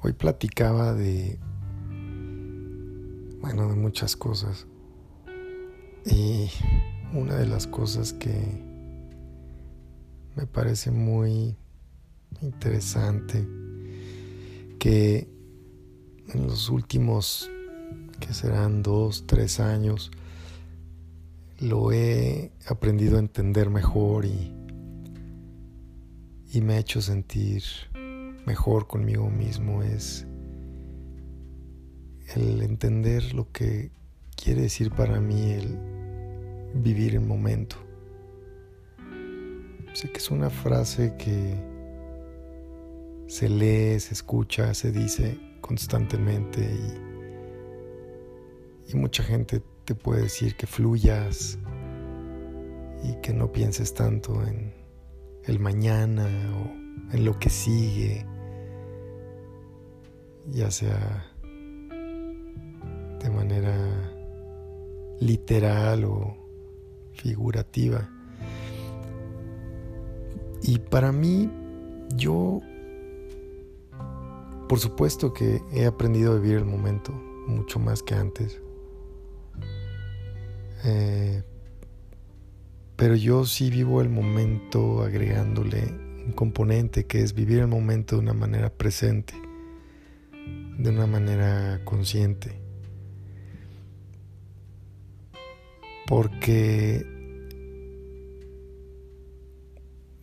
Hoy platicaba de, bueno, de muchas cosas. Y una de las cosas que me parece muy interesante, que en los últimos, que serán dos, tres años, lo he aprendido a entender mejor y, y me ha hecho sentir mejor conmigo mismo es el entender lo que quiere decir para mí el vivir el momento. Sé que es una frase que se lee, se escucha, se dice constantemente y, y mucha gente te puede decir que fluyas y que no pienses tanto en el mañana o en lo que sigue, ya sea de manera literal o figurativa. Y para mí, yo, por supuesto que he aprendido a vivir el momento mucho más que antes. Eh, pero yo sí vivo el momento agregándole un componente que es vivir el momento de una manera presente, de una manera consciente. Porque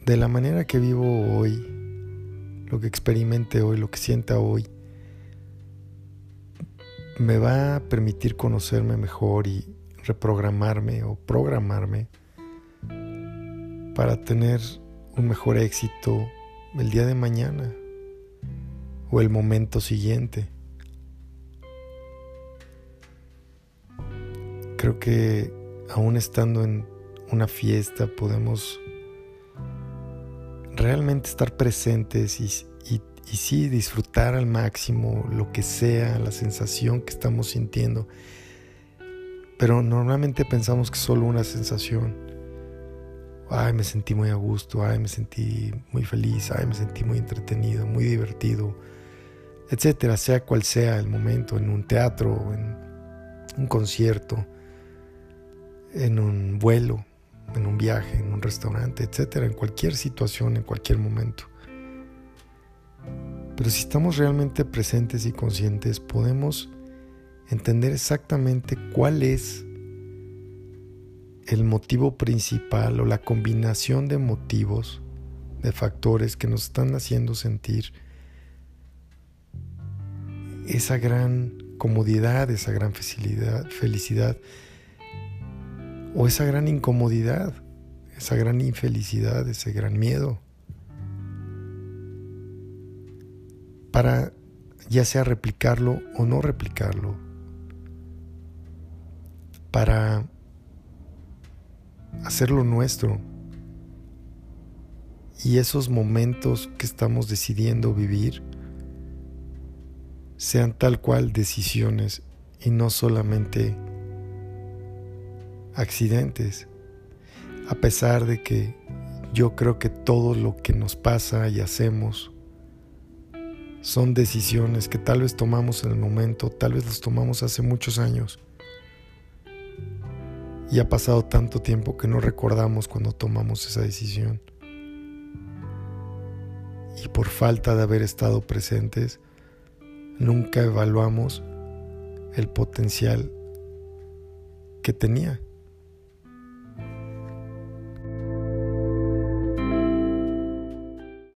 de la manera que vivo hoy, lo que experimente hoy, lo que sienta hoy, me va a permitir conocerme mejor y reprogramarme o programarme para tener un mejor éxito el día de mañana o el momento siguiente. Creo que aún estando en una fiesta podemos realmente estar presentes y, y, sí disfrutar al máximo lo que sea, la sensación que estamos sintiendo. Pero normalmente pensamos que es solo una sensación. Ay, me sentí muy a gusto, ay, me sentí muy feliz, ay, me sentí muy entretenido, muy divertido, etcétera, sea cual sea el momento, en un teatro, en un concierto, en un vuelo, en un viaje, en un restaurante, etcétera, en cualquier situación, en cualquier momento. Pero si estamos realmente presentes y conscientes, podemos entender exactamente cuál es el motivo principal o la combinación de motivos, de factores que nos están haciendo sentir esa gran comodidad, esa gran felicidad, o esa gran incomodidad, esa gran infelicidad, ese gran miedo. Para ya sea replicarlo o no replicarlo. Para hacerlo nuestro. Y esos momentos que estamos decidiendo vivir sean tal cual decisiones y no solamente accidentes, a pesar de que yo creo que todo lo que nos pasa y hacemos son decisiones que tal vez tomamos en el momento, tal vez las tomamos hace muchos años. Y ha pasado tanto tiempo que no recordamos cuando tomamos esa decisión. Y por falta de haber estado presentes, nunca evaluamos el potencial que tenía.